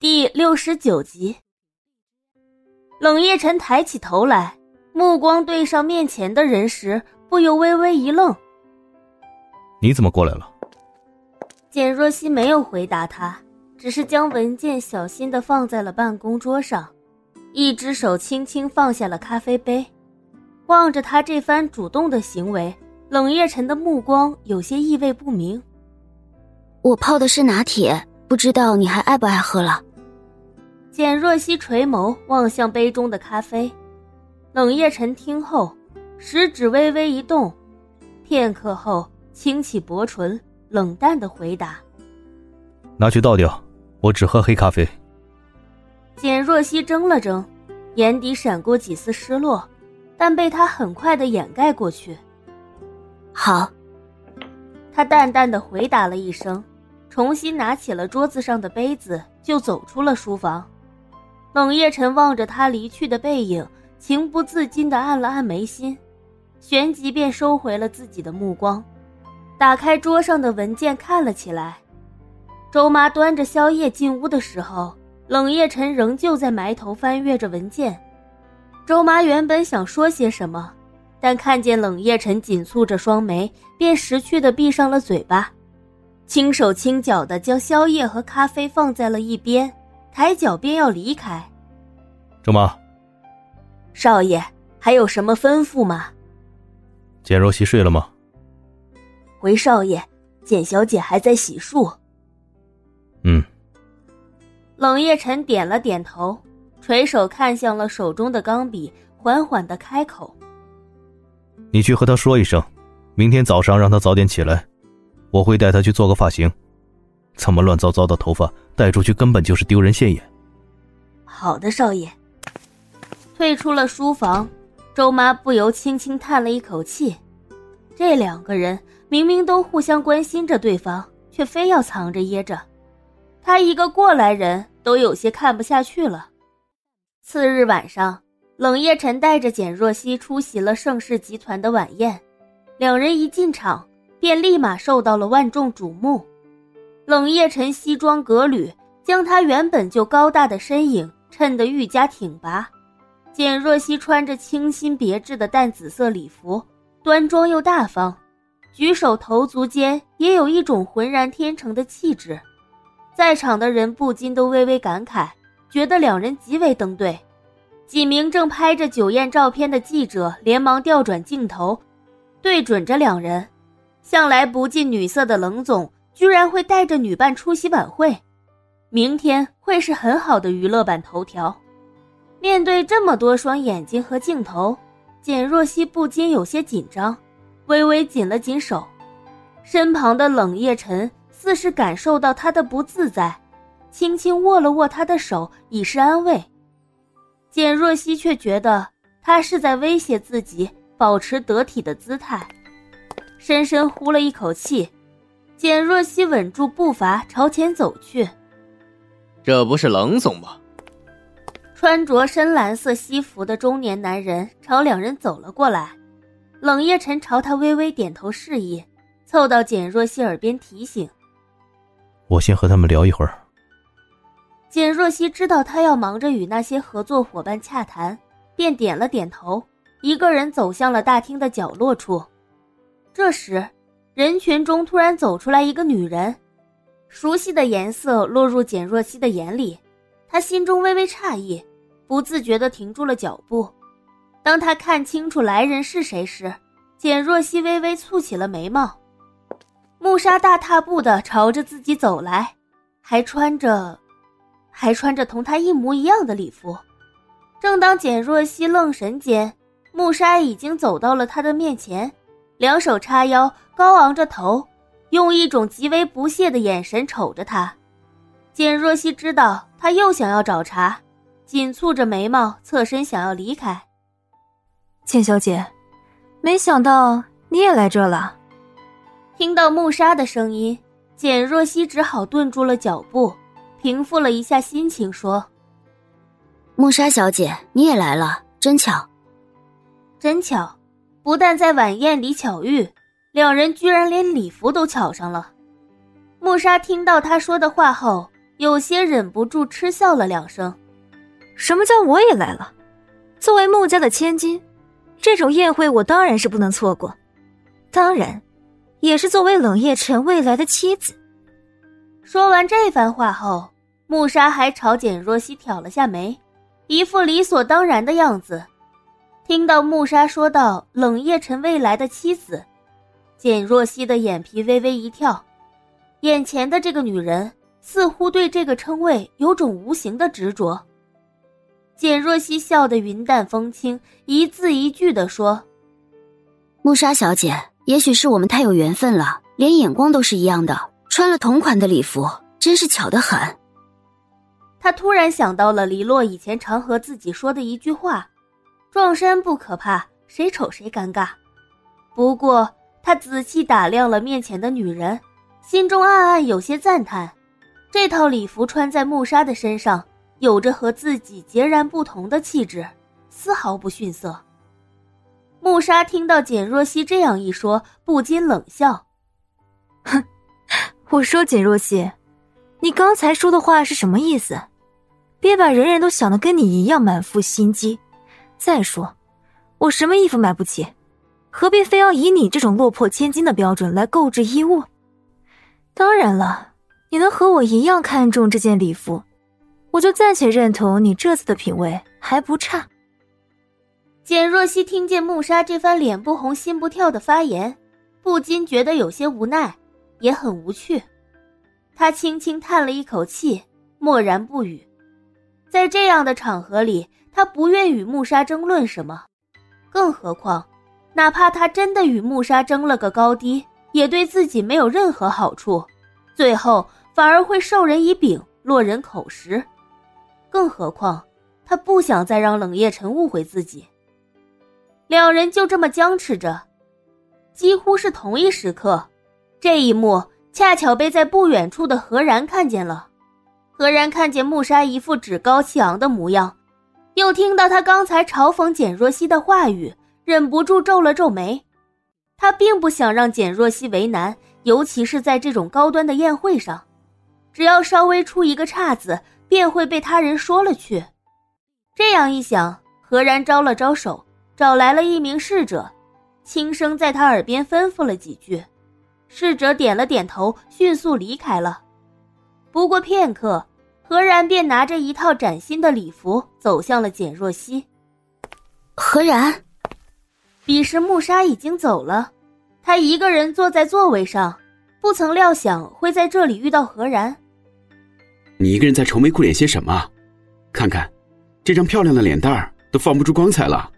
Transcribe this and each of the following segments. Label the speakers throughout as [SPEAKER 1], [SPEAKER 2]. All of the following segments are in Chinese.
[SPEAKER 1] 第六十九集，冷夜晨抬起头来，目光对上面前的人时，不由微微一愣。
[SPEAKER 2] 你怎么过来了？
[SPEAKER 1] 简若曦没有回答他，只是将文件小心的放在了办公桌上，一只手轻轻放下了咖啡杯，望着他这番主动的行为，冷夜晨的目光有些意味不明。
[SPEAKER 3] 我泡的是拿铁，不知道你还爱不爱喝了。
[SPEAKER 1] 简若曦垂眸望向杯中的咖啡，冷夜晨听后，食指微微一动，片刻后轻启薄唇，冷淡的回答：“
[SPEAKER 2] 拿去倒掉，我只喝黑咖啡。”
[SPEAKER 1] 简若曦怔了怔，眼底闪过几丝失落，但被他很快的掩盖过去。
[SPEAKER 3] 好，
[SPEAKER 1] 他淡淡的回答了一声，重新拿起了桌子上的杯子，就走出了书房。冷夜晨望着他离去的背影，情不自禁地按了按眉心，旋即便收回了自己的目光，打开桌上的文件看了起来。周妈端着宵夜进屋的时候，冷夜晨仍旧在埋头翻阅着文件。周妈原本想说些什么，但看见冷夜晨紧蹙着双眉，便识趣地闭上了嘴巴，轻手轻脚地将宵夜和咖啡放在了一边。抬脚便要离开，
[SPEAKER 2] 周妈，
[SPEAKER 1] 少爷还有什么吩咐吗？
[SPEAKER 2] 简若曦睡了吗？
[SPEAKER 1] 回少爷，简小姐还在洗漱。
[SPEAKER 2] 嗯。
[SPEAKER 1] 冷夜晨点了点头，垂手看向了手中的钢笔，缓缓的开口：“
[SPEAKER 2] 你去和他说一声，明天早上让他早点起来，我会带他去做个发型。”这么乱糟糟的头发带出去，根本就是丢人现眼。
[SPEAKER 1] 好的，少爷。退出了书房，周妈不由轻轻叹了一口气。这两个人明明都互相关心着对方，却非要藏着掖着。他一个过来人都有些看不下去了。次日晚上，冷夜晨带着简若曦出席了盛世集团的晚宴。两人一进场，便立马受到了万众瞩目。冷夜晨西装革履，将他原本就高大的身影衬得愈加挺拔。简若曦穿着清新别致的淡紫色礼服，端庄又大方，举手投足间也有一种浑然天成的气质。在场的人不禁都微微感慨，觉得两人极为登对。几名正拍着酒宴照片的记者连忙调转镜头，对准着两人。向来不近女色的冷总。居然会带着女伴出席晚会，明天会是很好的娱乐版头条。面对这么多双眼睛和镜头，简若曦不禁有些紧张，微微紧了紧手。身旁的冷夜晨似是感受到她的不自在，轻轻握了握她的手，以示安慰。简若曦却觉得他是在威胁自己保持得体的姿态，深深呼了一口气。简若曦稳住步伐，朝前走去。
[SPEAKER 4] 这不是冷总吗？
[SPEAKER 1] 穿着深蓝色西服的中年男人朝两人走了过来。冷夜晨朝他微微点头示意，凑到简若曦耳边提醒：“
[SPEAKER 2] 我先和他们聊一会儿。”
[SPEAKER 1] 简若曦知道他要忙着与那些合作伙伴洽谈，便点了点头，一个人走向了大厅的角落处。这时。人群中突然走出来一个女人，熟悉的颜色落入简若曦的眼里，她心中微微诧异，不自觉地停住了脚步。当她看清楚来人是谁时，简若曦微微蹙起了眉毛。穆莎大踏步地朝着自己走来，还穿着，还穿着同她一模一样的礼服。正当简若曦愣神间，穆莎已经走到了她的面前。两手叉腰，高昂着头，用一种极为不屑的眼神瞅着他。简若曦知道他又想要找茬，紧蹙着眉毛，侧身想要离开。
[SPEAKER 5] 简小姐，没想到你也来这了。
[SPEAKER 1] 听到穆莎的声音，简若曦只好顿住了脚步，平复了一下心情，说：“
[SPEAKER 3] 穆莎小姐，你也来了，真巧，
[SPEAKER 1] 真巧。”不但在晚宴里巧遇，两人居然连礼服都巧上了。穆莎听到他说的话后，有些忍不住嗤笑了两声。
[SPEAKER 5] 什么叫我也来了？作为穆家的千金，这种宴会我当然是不能错过。当然，也是作为冷夜辰未来的妻子。
[SPEAKER 1] 说完这番话后，穆莎还朝简若曦挑了下眉，一副理所当然的样子。听到穆莎说到冷夜辰未来的妻子，简若曦的眼皮微微一跳，眼前的这个女人似乎对这个称谓有种无形的执着。简若曦笑得云淡风轻，一字一句地说：“
[SPEAKER 3] 穆莎小姐，也许是我们太有缘分了，连眼光都是一样的。”穿了同款的礼服，真是巧得很。
[SPEAKER 1] 他突然想到了黎洛以前常和自己说的一句话：“撞衫不可怕，谁丑谁尴尬。”不过，他仔细打量了面前的女人，心中暗暗有些赞叹：这套礼服穿在穆莎的身上，有着和自己截然不同的气质，丝毫不逊色。穆莎听到简若曦这样一说，不禁冷笑：“
[SPEAKER 5] 哼。”我说简若曦，你刚才说的话是什么意思？别把人人都想的跟你一样满腹心机。再说，我什么衣服买不起，何必非要以你这种落魄千金的标准来购置衣物？当然了，你能和我一样看中这件礼服，我就暂且认同你这次的品味还不差。
[SPEAKER 1] 简若曦听见穆莎这番脸不红心不跳的发言，不禁觉得有些无奈。也很无趣，他轻轻叹了一口气，默然不语。在这样的场合里，他不愿与穆莎争论什么，更何况，哪怕他真的与穆莎争了个高低，也对自己没有任何好处，最后反而会授人以柄，落人口实。更何况，他不想再让冷夜辰误会自己。两人就这么僵持着，几乎是同一时刻。这一幕恰巧被在不远处的何然看见了。何然看见穆莎一副趾高气昂的模样，又听到他刚才嘲讽简若曦的话语，忍不住皱了皱眉。他并不想让简若曦为难，尤其是在这种高端的宴会上，只要稍微出一个岔子，便会被他人说了去。这样一想，何然招了招手，找来了一名侍者，轻声在他耳边吩咐了几句。侍者点了点头，迅速离开了。不过片刻，何然便拿着一套崭新的礼服走向了简若曦。
[SPEAKER 3] 何然，
[SPEAKER 1] 彼时穆莎已经走了，他一个人坐在座位上，不曾料想会在这里遇到何然。
[SPEAKER 6] 你一个人在愁眉苦脸些什么？看看，这张漂亮的脸蛋儿都放不出光彩了。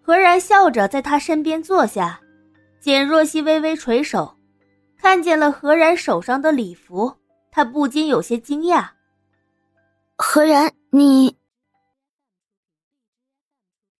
[SPEAKER 1] 何然笑着在他身边坐下。简若曦微微垂手，看见了何然手上的礼服，他不禁有些惊讶。
[SPEAKER 3] 何然，你